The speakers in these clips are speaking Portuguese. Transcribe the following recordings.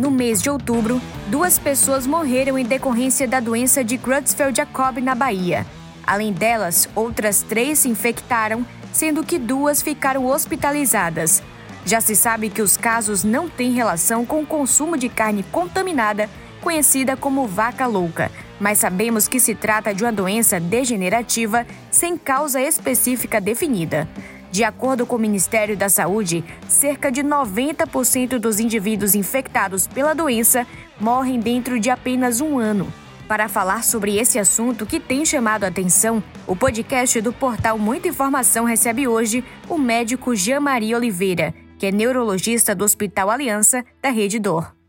No mês de outubro, duas pessoas morreram em decorrência da doença de Creutzfeldt-Jakob na Bahia. Além delas, outras três se infectaram, sendo que duas ficaram hospitalizadas. Já se sabe que os casos não têm relação com o consumo de carne contaminada, conhecida como vaca louca, mas sabemos que se trata de uma doença degenerativa sem causa específica definida. De acordo com o Ministério da Saúde, cerca de 90% dos indivíduos infectados pela doença morrem dentro de apenas um ano. Para falar sobre esse assunto que tem chamado a atenção, o podcast do portal Muita Informação recebe hoje o médico Jean Maria Oliveira, que é neurologista do Hospital Aliança da Rede Dor.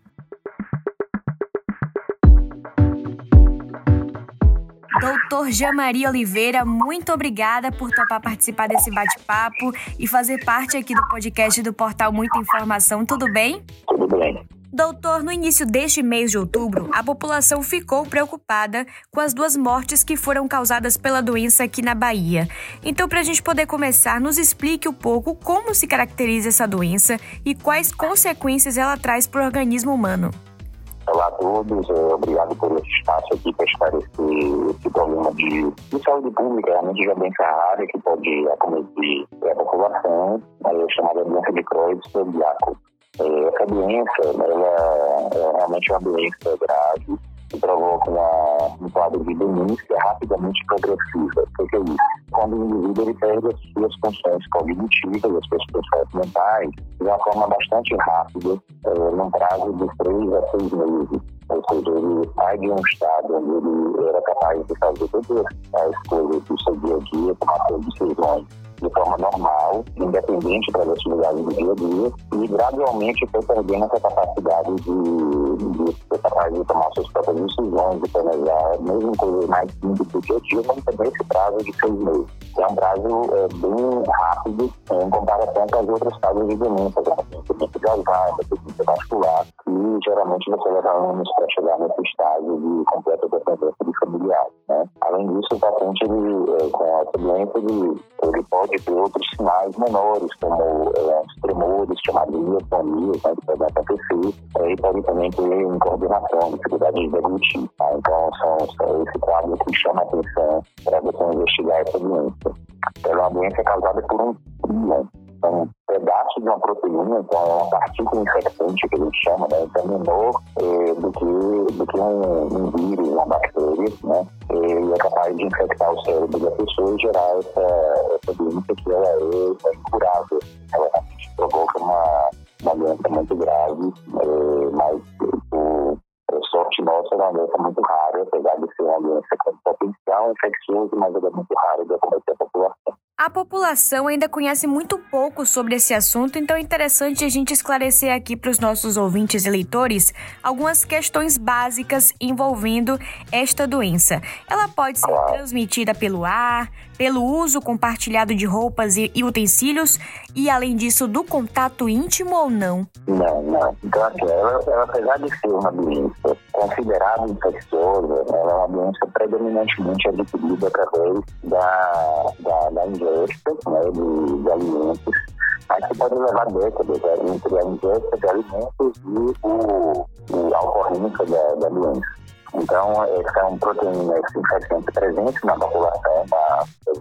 Doutor Jean Maria Oliveira, muito obrigada por topar participar desse bate-papo e fazer parte aqui do podcast do portal Muita Informação. Tudo bem? Tudo bem. Doutor, no início deste mês de outubro, a população ficou preocupada com as duas mortes que foram causadas pela doença aqui na Bahia. Então, para a gente poder começar, nos explique um pouco como se caracteriza essa doença e quais consequências ela traz para o organismo humano. Todos, é, obrigado por esse espaço aqui para esclarecer esse problema de, de saúde pública, realmente já bem rara, que pode acometer a população, é, chamada doença de Creutzfeldt-Jakob. É, essa doença, ela é realmente uma doença grave, provoca uma, um quadro de demência rapidamente progressiva. O que é isso? Quando o indivíduo ele perde as suas funções cognitivas, as suas funções mentais, de uma forma bastante rápida, é, num prazo de três a seis meses. Ou seja, ele sai de um estado onde ele era capaz de fazer todas as coisas do seu dia a dia, tomar decisões de forma normal, independente das atividades do dia a dia, e gradualmente foi perdendo essa capacidade de, de ser capaz de tomar suas próprias decisões, de planejar, mesmo coisas mais simples do dia a dia, mas também esse prazo de seis meses. É um prazo é, bem rápido em comparação com as outras fases de demência, como a demência de Alzheimer, a demência vascular, e geralmente você leva anos para chegar nesse estágio de completa dependência de familiar. Né? Além disso, o paciente ele, com essa doença ele, ele pode pode ter outros sinais menores, como é, tremores, chamados de miotonias, né, que podem acontecer. E pode também ter incoordenação, dificuldade de deglutir. Tá? Então, são, são esse quadro que chama a atenção para você investigar essa doença. Ela é uma causada por um prion, então, um pedaço de uma proteína, então é uma partícula infectante que a gente chama, né? Então, menor é, do que, do que um, um vírus, uma bactéria, né? E é capaz de infectar o cérebro da pessoa e gerar essa, essa doença que ela é, é incurável. Ela provoca uma, uma doença muito grave, é, mas por sorte nossa, é uma doença muito rara, apesar de ser uma doença com potencial infeccioso, mas ela é muito rara de acometer a população. A população ainda conhece muito pouco sobre esse assunto, então é interessante a gente esclarecer aqui para os nossos ouvintes e leitores algumas questões básicas envolvendo esta doença. Ela pode ser transmitida pelo ar, pelo uso compartilhado de roupas e, utensílios e, além disso, do contato íntimo ou não? Não, não. Então, assim, ela, ela apesar de ser uma doença considerada infecciosa, ela é uma doença predominantemente adquirida através da, da, da ingesta né, de, de alimentos mas que pode levar décadas né, entre a ingesta de alimentos e o, a ocorrência da, da doença. Então, são proteínas infectantes presentes na população,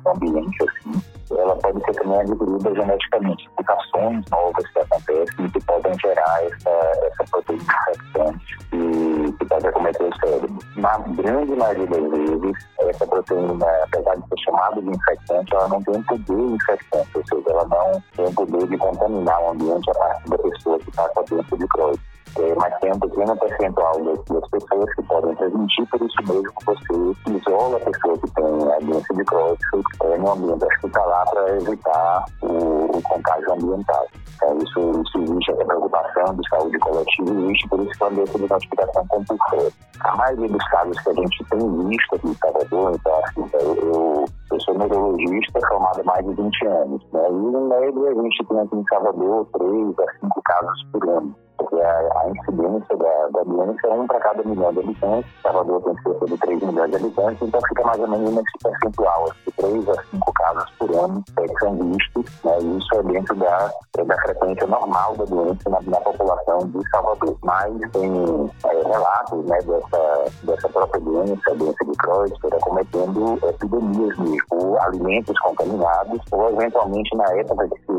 no ambiente, assim. Ela pode ser também adquirida geneticamente, mutações novas que acontecem e que podem gerar essa, essa proteína infectante que, que pode acometer o cérebro. Na grande maioria das vezes, essa proteína, apesar de ser chamada de infectante, ela não tem poder infectante, ou seja, ela não tem poder de contaminar o ambiente a partir da pessoa que está com a doença de Crohn é, mas tem um pequeno percentual das, pessoas que podem transmitir, por isso mesmo você isola a pessoa que tem a doença de Crohn é, no ambiente hospitalar para evitar o, o, contágio ambiental. Então, isso, isso existe, essa preocupação de saúde coletiva existe, por isso que é uma doença de notificação compulsória. A maioria dos casos que a gente tem visto aqui em Salvador, então, assim, eu, eu, eu sou neurologista formado há mais de 20 anos, né? e, em média, a gente tem aqui em Salvador 3 a 5 casos por ano porque a, a incidência da, da doença é um para cada milhão de habitantes. Salvador tem cerca de 3 milhões de habitantes, então fica mais ou menos nesse percentual, de 3 a 5 casos por ano é, que são vistos. Né, e isso é dentro da, é da frequência normal da doença na, na população de Salvador. Mas tem é, relatos né, dessa, dessa própria doença, a doença de Creutzfeldt, acometendo epidemias mesmo, alimentos contaminados, ou eventualmente na época que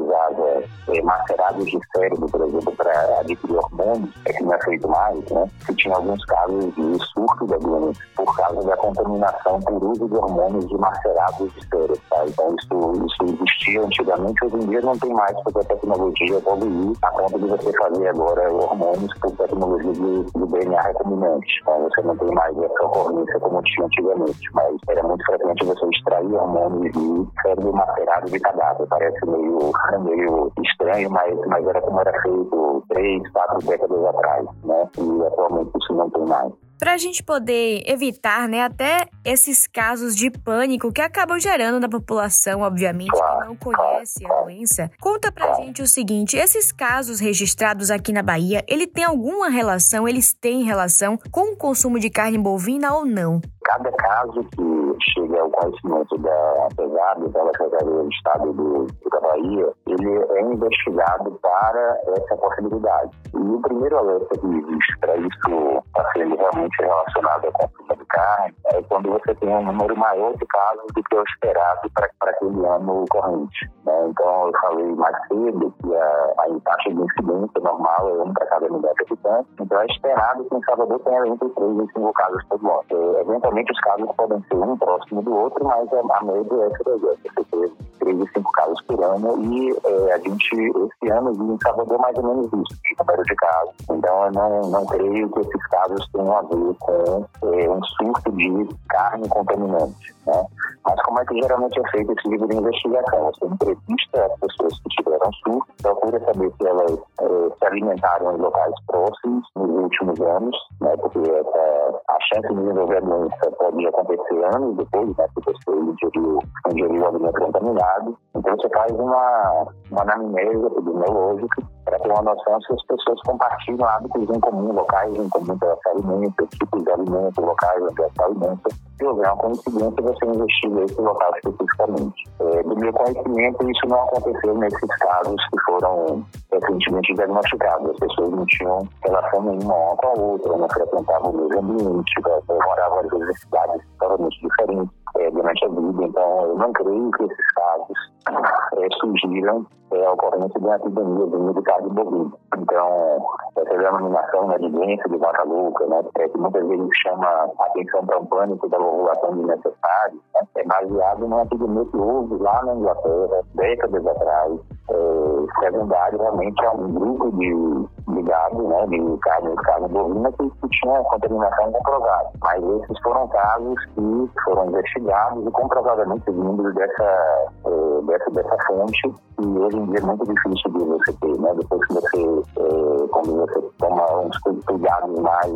é, macerados de cérebro, por exemplo, para adquirir hormônios, é que não é feito mais, né? Se tinha alguns casos de surto da doença por causa da contaminação por uso de hormônios de macerados de cérebro, tá? Então isso, isso existia antigamente, hoje em dia não tem mais, porque a tecnologia evoluiu a ponto de você fazer agora hormônios por tecnologia de, de DNA recombinante. Então você não tem mais essa ocorrência como tinha antigamente, mas era muito frequente você extrair hormônios de cérebro macerado de cadáver. Parece meio, meio estranho, mas, mas era como era feito três, quatro décadas atrás, né? E atualmente isso não tem mais para a gente poder evitar, né, até esses casos de pânico que acabam gerando na população, obviamente, que não conhece a doença. Conta pra gente o seguinte, esses casos registrados aqui na Bahia, ele tem alguma relação, eles têm relação com o consumo de carne bovina ou não? Cada caso que chega ao conhecimento da PESAB, pela Secretaria de Estado do, do da Bahia, ele é investigado para essa possibilidade. E o primeiro alerta que existe para isso estar sendo realmente relacionado ao consumo de carne é quando você tem um número maior de casos do que o esperado para aquele ano corrente. Né? Então, eu falei mais cedo que a, a taxa de incidência normal é um para cada milhão de habitantes, então é esperado que em Salvador tenha entre 3 e 5 casos por ano. É, eventualmente, os casos podem ser um próximo do outro, mas a média é essa daí, você 3 e 5 casos por ano e é, a gente, esse ano, viu em Salvador mais ou menos isso, de número de casos. Então, eu não, não creio que esses casos tenham a ver com é, um surto de carne contaminante. Né? Mas como é que geralmente é feito esse tipo de investigação? Você entrevista as pessoas que tiveram surto, procura saber se elas é, se alimentaram em locais próximos nos últimos anos, né? porque essa, a chance de desenvolver a doença pode acontecer anos depois, né? porque você ingeriu, ingeriu alimento contaminado. Então você faz uma, uma anamnese epidemiológica para ter uma noção se as pessoas compartilham hábitos em comum, locais em comum para se alimentam, tipos de alimentos, locais onde se alimenta. Se houver uma coincidência, você investiga esse local especificamente. É, do meu conhecimento, isso não aconteceu nesses casos que foram recentemente diagnosticados. As pessoas não tinham relação nenhuma uma com a outra, não frequentavam o mesmo ambiente, moravam às vezes em cidades totalmente diferentes é, durante a vida. Então, eu não creio que esses casos é, surgiram é, a ocorrência de uma epidemia de de carne bovina. Então, essa denominação né, de doença de vaca louca, né, é, que muitas vezes chama a atenção para o pânico da ovulação desnecessária, né, é baseado numa epidemia que houve lá na Inglaterra, décadas atrás, é, secundário realmente a um grupo de, de gado, né, de carne, de carne bovina que, que tinha contaminação comprovada. Mas esses foram casos que foram investigados e comprovadamente vindos dessa, é, dessa, dessa fonte e hoje em dia é muito difícil de você ter, né? Depois que você, é, quando você toma uns cuidados mais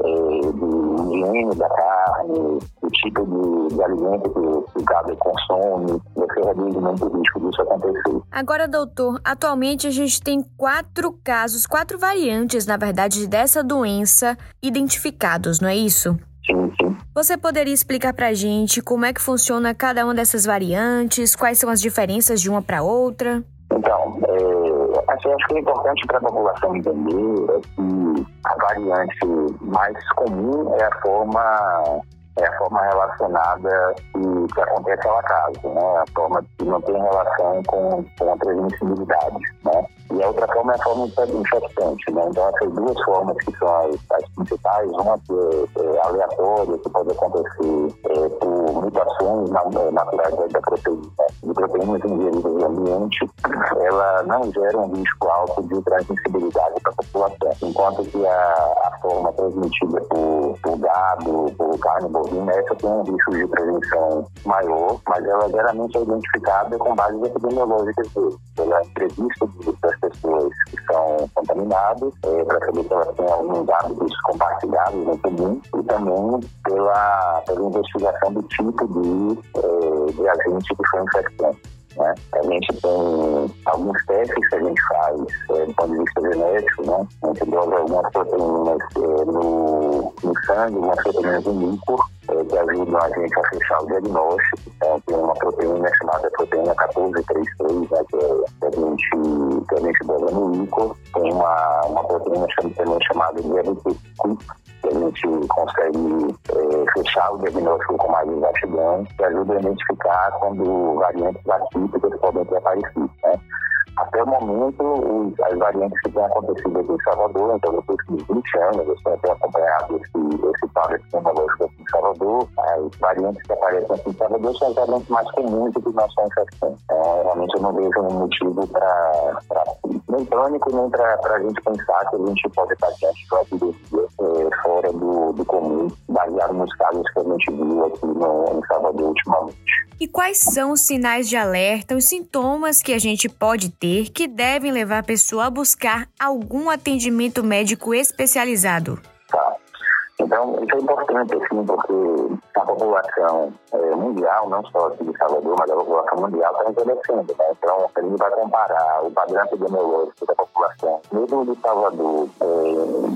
é, de higiene da carne, o tipo de, de alimento que, que o gado consome, você reduz muito o risco disso acontecer. Agora, doutor, atualmente a gente tem quatro casos, quatro variantes, na verdade, dessa doença identificados, não é isso? Sim, sim. Você poderia explicar pra gente como é que funciona cada uma dessas variantes, quais são as diferenças de uma para outra? Então, é, assim, acho que é importante para a população entender é que a variante mais comum é a forma é a forma relacionada que, que acontece ao acaso, né? A forma que não tem relação com, com a transmissibilidade, né? E a outra forma é a forma infectante, né? Então, essas duas formas que são as, as principais, uma que é, é aleatória, que pode acontecer é, por mutações naturais da proteína, de proteínas ingeridas no ambiente, ela não gera um risco alto de transmissibilidade para a população, enquanto que a, a forma transmitida por, por gado, por carne bovina, essa tem um risco de prevenção maior, mas ela geralmente é identificada com bases epidemiológicas pela entrevista das pessoas que são contaminadas, é, para saber se elas têm alguns hábitos compartilhados em comum, e também pela, pela investigação do tipo de, é, de agente que foi infectante. Né? A gente tem alguns testes que a gente faz é, do ponto de vista genético, né? A gente dosa algumas proteínas é, no, no sangue, algumas proteínas no líquido, é, que ajudam a gente a fechar o diagnóstico. Então, tem uma proteína chamada proteína 1433, né, que, é, que, a gente, que a gente dosa no líquido. Tem uma, uma proteína também chamada de LP que a gente consegue é, fechar o diagnóstico com mais exatidão, que ajuda a identificar quando variantes atípicas podem ter aparecido. Né? Até o momento, as variantes que têm acontecido aqui em Salvador, então depois de 20 anos, eu tenho acompanhado esse, esse quadro epidemiológico aqui em Salvador, as variantes que aparecem aqui em Salvador são as variantes mais comuns que nós estamos infecção. Então, realmente eu não vejo um motivo para nem pânico, nem para a gente pensar que a gente pode estar diante de uma epidemia nos casos que a gente viu aqui no, em Salvador ultimamente. E quais são os sinais de alerta, os sintomas que a gente pode ter que devem levar a pessoa a buscar algum atendimento médico especializado? Tá. Então, isso é importante, assim, porque a população é, mundial, não só aqui de Salvador, mas a população mundial está envelhecendo. Né? Então, a gente vai comparar o padrão epidemiológico da população, mesmo de Salvador, é,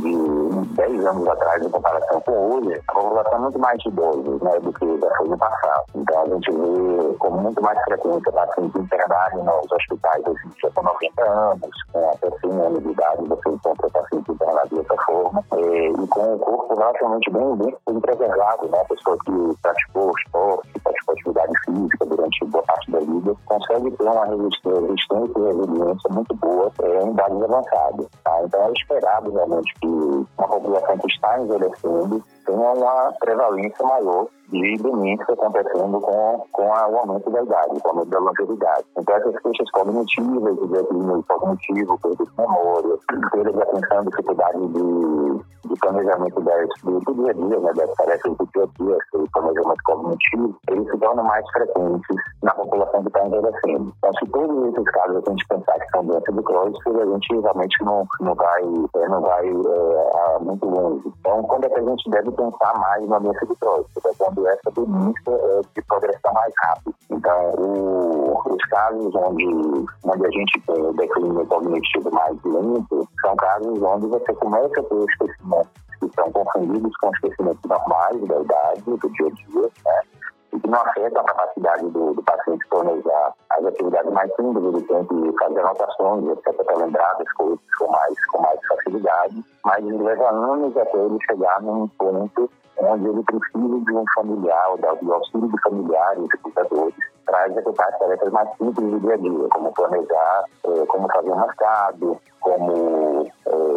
de 10 anos atrás, em comparação com hoje, a população é muito mais idosa né, do que já foi no passado. Então, a gente vê com muito mais frequência pacientes internados nos hospitais hoje em com 90 anos, com até 100 anos de idade, você encontra pacientes internados dessa forma, é, e com o corpo relativamente bem, bem, bem preservado, né? A pessoa que praticou esporte, praticou atividade física durante boa parte da vida, consegue ter uma resistência e resiliência muito boa é, em idades avançadas. Tá? Então é esperado realmente que uma que está envelhecendo tenha uma prevalência maior de demência acontecendo com, com o aumento da idade, com o aumento da longevidade. Então, essas queixas cognitivas, de declínio cognitivo, perda de memória, perda de atenção, dificuldade de, de planejamento das, do, do dia a dia, né, das tarefas do dia a dia, esse planejamento cognitivo, eles se tornam mais frequentes na população que está envelhecendo. Então, se todos esses casos a gente pensar que são doenças de Crohn, a gente realmente não, não vai, é, não vai é, muito longe. Então, quando é que a gente deve pensar mais na doença de Crohn? Porque quando essa doença é de progressão mais rápida. Então, o, os casos onde, onde a gente tem o declínio cognitivo mais lento são casos onde você começa a ter esquecimentos que são confundidos com esquecimentos normais da idade, do dia a dia, né? e que não afeta a capacidade do, do paciente planejar as atividades mais simples, ele tem que fazer anotações, etc., para lembrar das coisas com mais, com mais facilidade, mas leva anos até ele chegar num ponto onde ele precisa de um familiar, do auxílio de familiares e cuidadores, para executar as tarefas mais simples do dia a dia, como planejar, eh, como fazer um mercado, como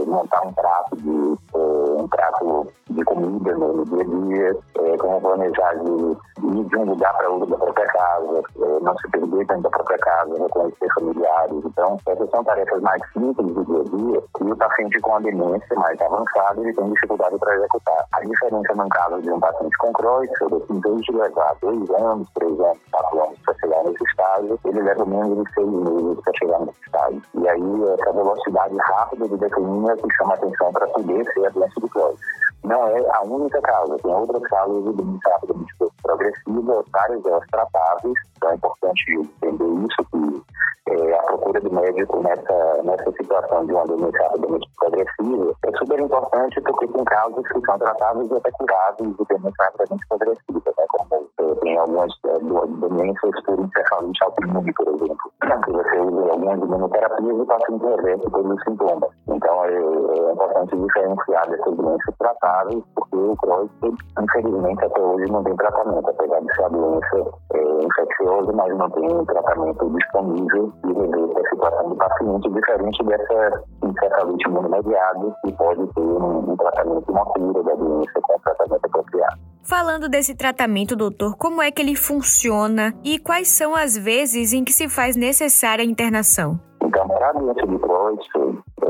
montar um prato de eh, um prato de comida no, dia a dia, como planejar de ir de um lugar para outro da própria casa, não se perder dentro da própria casa, reconhecer familiares. Então, essas são tarefas mais simples do dia a dia e o paciente com a demência mais avançada ele tem dificuldade para executar. A diferença no caso de um paciente com Creutzfeldt, em vez de levar dois anos, três anos, quatro anos para chegar nesse estágio, ele leva menos de seis meses para chegar nesse estágio. E aí, essa velocidade rápida de declínio é que chama atenção para poder ser a doença de Crohn. Não é a única causa, tem outras causas de doença rapidamente progressiva, várias delas tratáveis, então é importante entender isso, que é, a procura do médico nessa, nessa situação de uma doença rapidamente progressiva é super importante porque tem casos que são tratáveis e até curáveis de doença rapidamente progressiva, né? como tem algumas doenças por encefalite autoimune, por exemplo, que você usa algumas imunoterapias e o paciente reverte todos os sintomas. Então é, é importante diferenciar dessas doenças tratáveis porque o Crohn, infelizmente, até hoje não tem tratamento, apesar de ser a doença é, infecciosa, mas não tem tratamento disponível e rever a situação do paciente, diferente dessa encefalite imunomediada, que pode ter um, um tratamento, uma cura Falando desse tratamento, doutor, como é que ele funciona e quais são as vezes em que se faz necessária a internação? Então, para a doença de Crohn,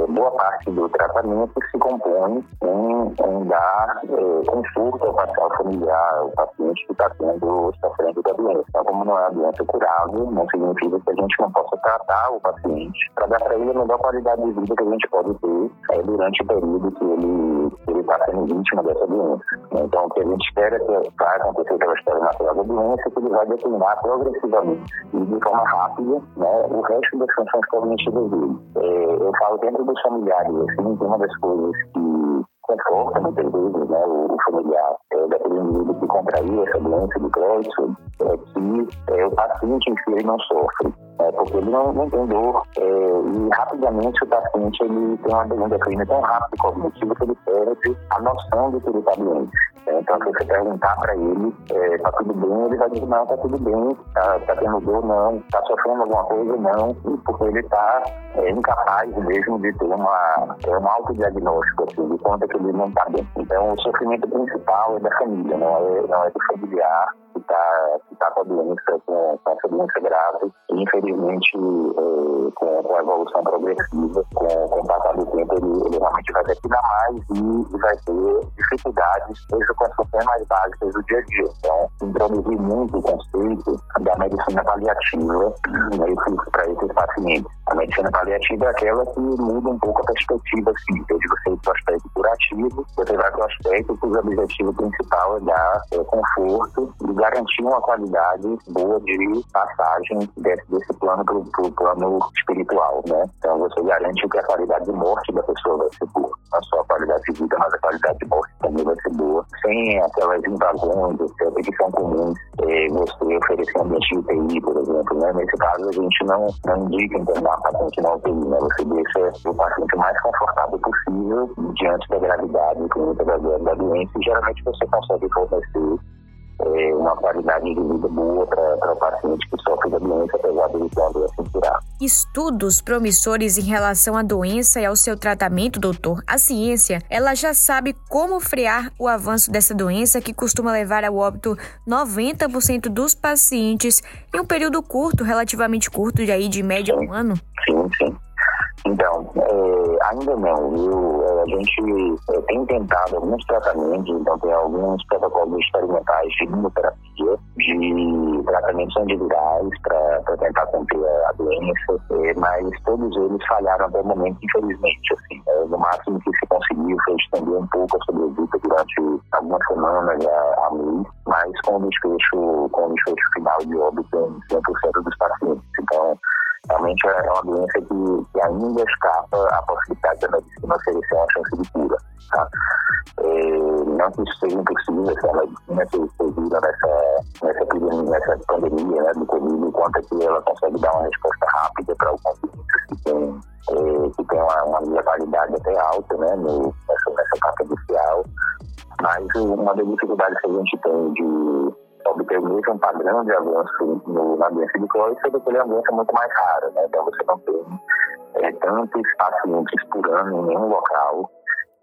boa parte do tratamento se compõe em em dar é, conforto ao, ao familiar, ao paciente que está tendo, sofrendo da doença. Então, como não é uma doença curável, não significa que a gente não possa tratar o paciente para dar para ele a melhor qualidade de vida que a gente pode ter é, durante o período que ele sendo vítima dessa doença. Então, o que a gente espera é que vai acontecer pela história natural da doença, é que ele vai declinar progressivamente e de forma rápida né, o resto das funções cognitivas dele. É, eu falo dentro dos familiares, assim, uma das coisas que conforta muitas vezes né, o, familiar é, daquele indivíduo que contraiu essa doença de Crohn é que é, o paciente em si não sofre, é, porque ele não, não tem dor é, e rapidamente o paciente ele tem uma, um declínio tão rápido cognitivo que ele perde a noção de que ele está doente. É, então, se você perguntar para ele, é, tá tudo bem, ele vai dizer, não, tá tudo bem, tá, tá tendo dor, não, tá sofrendo alguma coisa, não, porque ele tá é, incapaz mesmo de ter uma, é, um autodiagnóstico, assim, de conta que ele não tá bem. Então, o sofrimento principal é da família, não é, não é do familiar está tá com a doença, com, com essa doença grave, e infelizmente, é, com, com, a evolução progressiva, com, com o passar do tempo, ele, ele realmente declinar mais e, vai ter dificuldades, mesmo com as funções mais básicas do dia a dia. Então, introduzir muito o conceito da medicina paliativa para esses pacientes. A medicina paliativa é aquela que muda um pouco a perspectiva, assim, desde você ir para o aspecto curativo, você vai para o aspecto que o objetivo principal é dar é, conforto e garantir uma qualidade boa de passagem desse, desse plano para o plano espiritual, né? Então, você garante que a qualidade de morte da pessoa vai ser boa. A qualidade de vida, mas a qualidade de morte também vai ser boa. Sem aquelas invasões, etc., que são comuns, é, você oferecer um ambiente de UTI, por exemplo, né? Nesse caso, a gente não, não indica internar o paciente na UTI, né? Você deixa o paciente mais confortável possível diante da gravidade clínica da, da doença e geralmente você consegue fornecer é, uma qualidade de vida boa para o paciente que sofre da doença, apesar de ele ter uma doença incurável. Estudos promissores em relação à doença e ao seu tratamento, doutor. A ciência, ela já sabe como frear o avanço dessa doença que costuma levar ao óbito 90% dos pacientes em um período curto, relativamente curto, de aí de média um ano? Sim, sim. Então, é, ainda não. Eu, é, a gente é, tem tentado alguns tratamentos, então tem alguns protocolos experimentais de imunoterapia, de tratamentos antivirais para tentar conter a doença, é, mas todos eles falharam até o momento, infelizmente. Assim, é, no máximo que se conseguiu foi estender um pouco a sobrevida durante algumas semanas a, a mês, mas com o desfecho, com o desfecho final de óbito em 100% dos pacientes. Então, realmente é uma doença que, que ainda escapa a possibilidade da medicina oferecer uma chance de cura. Tá? Não que isso seja impossível, se a medicina que vida nessa, nessa, nessa pandemia né, do Covid, quanto é que ela consegue dar uma resposta rápida para o pacientes que tem, que tem uma, uma letalidade até alta né, no, nessa, nessa etapa inicial. Mas uma das dificuldades que a gente tem de obter o mesmo padrão de avanço na doença de Crohn, sendo que ele é uma doença muito mais rara, né? Então você não tem é, tantos pacientes por ano em nenhum local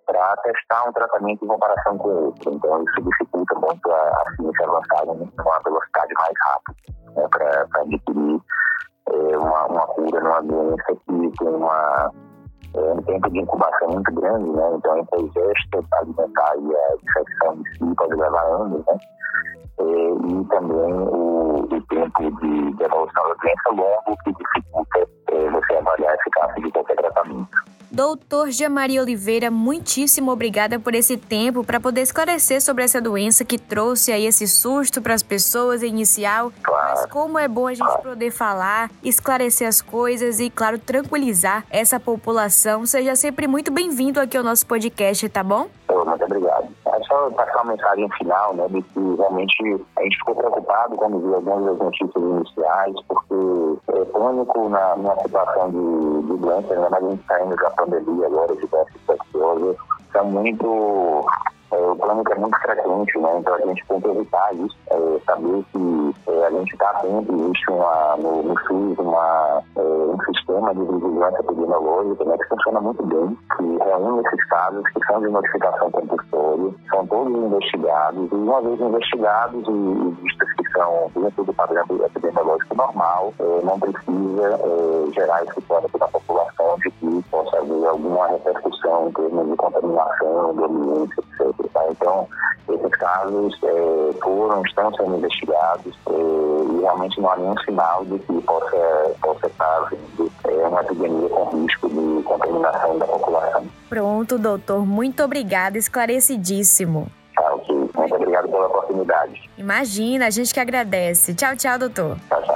para testar um tratamento em comparação com outro. Então isso dificulta muito a, a ciência avançada numa velocidade mais rápida né? para adquirir é, uma, uma cura numa doença que tem uma é, um tempo de incubação muito grande, né? Então, entre a ingesta alimentar e a infecção em si pode levar anos, né? É, e também o tempo de, evolução da doença longo que dificulta é, você avaliar a eficácia de qualquer tratamento. Doutor Jamari Oliveira, muitíssimo obrigada por esse tempo para poder esclarecer sobre essa doença que trouxe aí esse susto para as pessoas inicial. Claro. Mas como é bom a gente poder falar, esclarecer as coisas e, claro, tranquilizar essa população. Seja sempre muito bem-vindo aqui ao nosso podcast, tá bom? Muito obrigado. Só passar uma mensagem final, né, de que realmente a gente ficou preocupado quando viu algumas das notícias iniciais, porque é pânico na, numa situação de, de doença, ainda mais a gente saindo da pandemia agora de doença infecciosa, são muito é, o pânico é muito frequente, né? Então a gente tem que evitar isso, é, saber que é, a gente está atento, existe uma, no, no SUS uma, é, um sistema de vigilância epidemiológica né, que funciona muito bem, que reúne esses casos que são de notificação compulsória, são todos investigados, e uma vez investigados e vistas que são dentro do padrão epidemiológico normal, é, não precisa é, gerar esse pânico da população de que possa haver alguma repercussão em termos de contaminação, dominância casos é, foram, estão sendo investigados é, e realmente não há nenhum sinal de que possa, possa estar vindo é, uma epidemia com risco de contaminação da população. Pronto, doutor. Muito obrigada. Esclarecidíssimo. Tchau, Muito obrigado pela oportunidade. Imagina, a gente que agradece. Tchau, tchau, doutor. Tchau, tchau.